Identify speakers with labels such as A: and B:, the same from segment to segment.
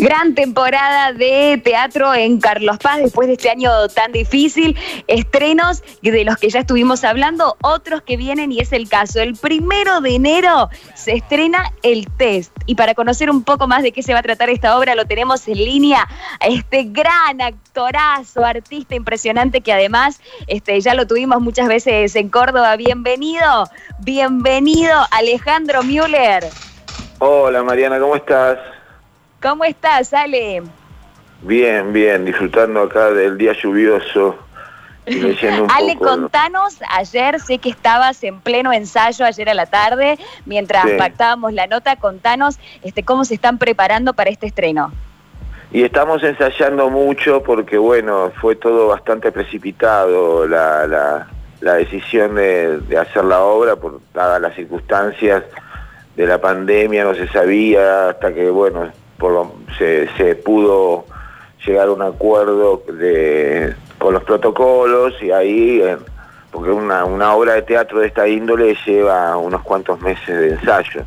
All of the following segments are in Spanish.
A: Gran temporada de teatro en Carlos Paz después de este año tan difícil. Estrenos de los que ya estuvimos hablando, otros que vienen y es el caso. El primero de enero se estrena El Test. Y para conocer un poco más de qué se va a tratar esta obra, lo tenemos en línea a este gran actorazo, artista impresionante que además este, ya lo tuvimos muchas veces en Córdoba. Bienvenido, bienvenido Alejandro Müller.
B: Hola Mariana, ¿cómo estás?
A: ¿Cómo estás, Ale?
B: Bien, bien, disfrutando acá del día lluvioso.
A: Ale, contanos, ayer sé que estabas en pleno ensayo ayer a la tarde, mientras pactábamos la nota, contanos este, cómo se están preparando para este estreno.
B: Y estamos ensayando mucho porque, bueno, fue todo bastante precipitado la, decisión de, de, hacer la obra, por dadas las circunstancias de la pandemia, no se sabía hasta que, bueno, se, pudo llegar a un acuerdo de, con los protocolos y ahí, porque una, una obra de teatro de esta índole lleva unos cuantos meses de ensayo.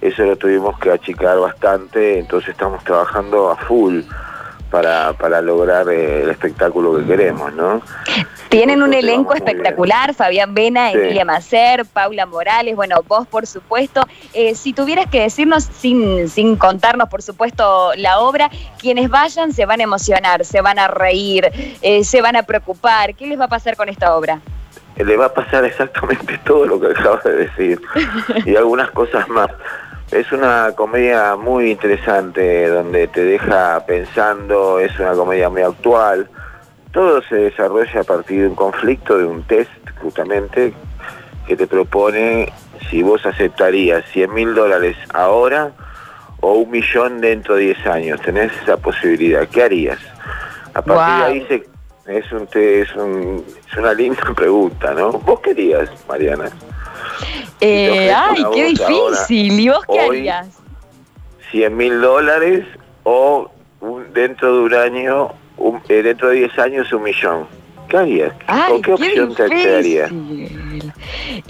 B: Eso lo tuvimos que achicar bastante, entonces estamos trabajando a full para, para lograr eh, el espectáculo que queremos, ¿no?
A: Tienen un elenco espectacular, Fabián Vena, Emilia Macer, Paula Morales, bueno, vos por supuesto. Eh, si tuvieras que decirnos, sin, sin contarnos por supuesto la obra, quienes vayan se van a emocionar, se van a reír, eh, se van a preocupar. ¿Qué les va a pasar con esta obra?
B: Le va a pasar exactamente todo lo que acabas de decir y algunas cosas más. Es una comedia muy interesante donde te deja pensando, es una comedia muy actual todo se desarrolla a partir de un conflicto, de un test justamente que te propone si vos aceptarías 100 mil dólares ahora o un millón dentro de 10 años. Tenés esa posibilidad. ¿Qué harías? A partir de ahí se, es, un, es, un, es una linda pregunta, ¿no? ¿Vos querías, Mariana?
A: Eh, ay, qué difícil. ¿Y vos qué harías?
B: 100 mil dólares o dentro de un año eh, dentro de 10 años un millón. ¿Qué harías? ¿Con qué, opción te darías?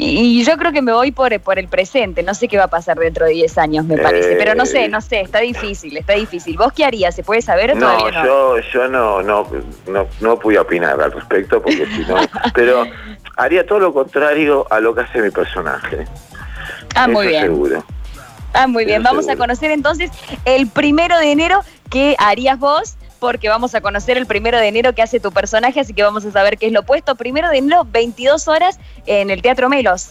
A: Y, yo creo que me voy por, por el presente, no sé qué va a pasar dentro de 10 años, me parece, pero no sé, eh. no sé, está difícil, está difícil. ¿Vos qué harías? ¿Se puede saber?
B: No, no, yo, yo no, no, no, no pude opinar al respecto, porque si no, pero haría todo lo contrario a lo que hace mi personaje.
A: Ah, muy bien.
B: Seguro.
A: Ah, muy bien. Vamos a conocer entonces el primero de enero qué harías vos porque vamos a conocer el primero de enero que hace tu personaje, así que vamos a saber qué es lo opuesto. Primero de enero, 22 horas en el Teatro Melos.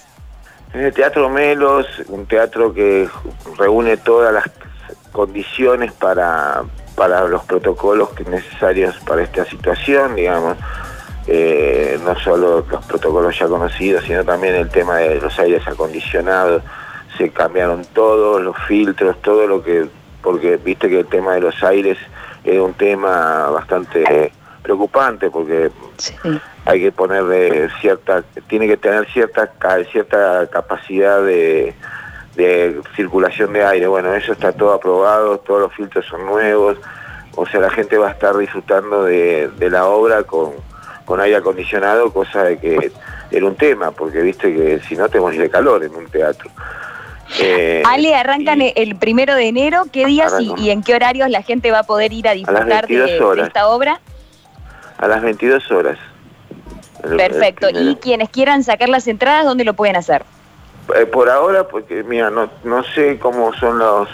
B: En el Teatro Melos, un teatro que reúne todas las condiciones para, para los protocolos necesarios para esta situación, digamos. Eh, no solo los protocolos ya conocidos, sino también el tema de los aires acondicionados. Se cambiaron todos los filtros, todo lo que, porque viste que el tema de los aires es un tema bastante preocupante porque hay que ponerle cierta, tiene que tener cierta, cierta capacidad de, circulación de aire. Bueno, eso está todo aprobado, todos los filtros son nuevos, o sea, la gente va a estar disfrutando de, la obra con, con aire acondicionado, cosa de que era un tema, porque viste que si no te morís de calor en un teatro.
A: Eh, Ale, arrancan el primero de enero. ¿Qué días y, en qué horarios la gente va a poder ir a disfrutar de, esta obra?
B: A las 22 horas.
A: Perfecto. ¿Y quienes quieran sacar las entradas, dónde lo pueden hacer?
B: Eh, por ahora, porque mira, no, no sé cómo son los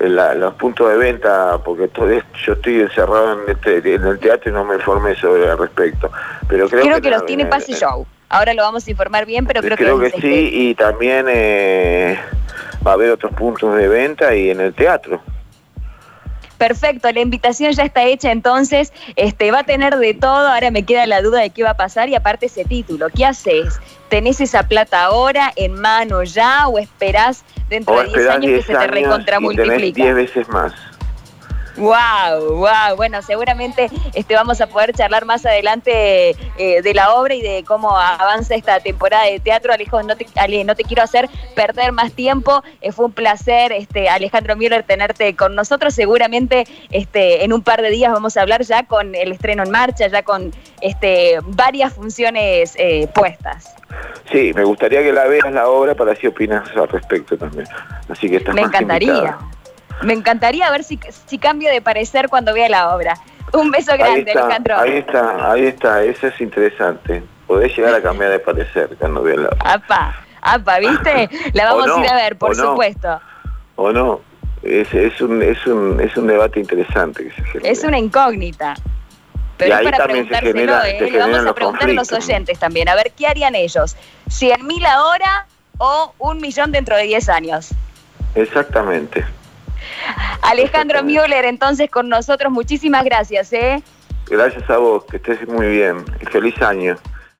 B: eh, los puntos de venta, porque todo, yo estoy encerrado en, este, en el teatro y no me informé sobre el respecto. Pero creo,
A: creo que, los tiene Pase Show. Ahora lo vamos a informar bien, pero creo,
B: que... que sí, y también eh, va a haber otros puntos de venta y en el teatro.
A: Perfecto, la invitación ya está hecha entonces, este, va a tener de todo, ahora me queda la duda de qué va a pasar y aparte ese título, ¿qué haces? ¿Tenés esa plata ahora en mano ya o esperás dentro de 10 años que se te recontramultiplique?
B: 10 veces más.
A: Wow, wow. Bueno, seguramente este, vamos a poder charlar más adelante eh, de la obra y de cómo avanza esta temporada de teatro. Alejo, no te, no te quiero hacer perder más tiempo. Eh, fue un placer, este, Alejandro Müller, tenerte con nosotros. Seguramente este, en un par de días vamos a hablar ya con el estreno en marcha, ya con este, varias funciones eh, puestas.
B: Sí, me gustaría que la veas la obra para así opinas al respecto también. Así que estás
A: Me encantaría. Me encantaría ver si, si cambio de parecer cuando vea la obra. Un beso grande, Alejandro.
B: Ahí está, ahí está, eso es interesante. Podés llegar a cambiar de parecer cuando vea la obra.
A: Apa, apa, ¿viste? La vamos a ir a ver, por supuesto.
B: O no, es, es, un, es, un, es un debate interesante que se
A: genera. Es una incógnita. Pero es para preguntárselo, ¿eh? Le vamos a preguntar a los oyentes también, a ver qué harían ellos. ¿100 mil ahora o un millón dentro de 10 años?
B: Exactamente.
A: Alejandro Müller, entonces con nosotros, muchísimas gracias. ¿eh?
B: Gracias a vos, que estés muy bien. Feliz año.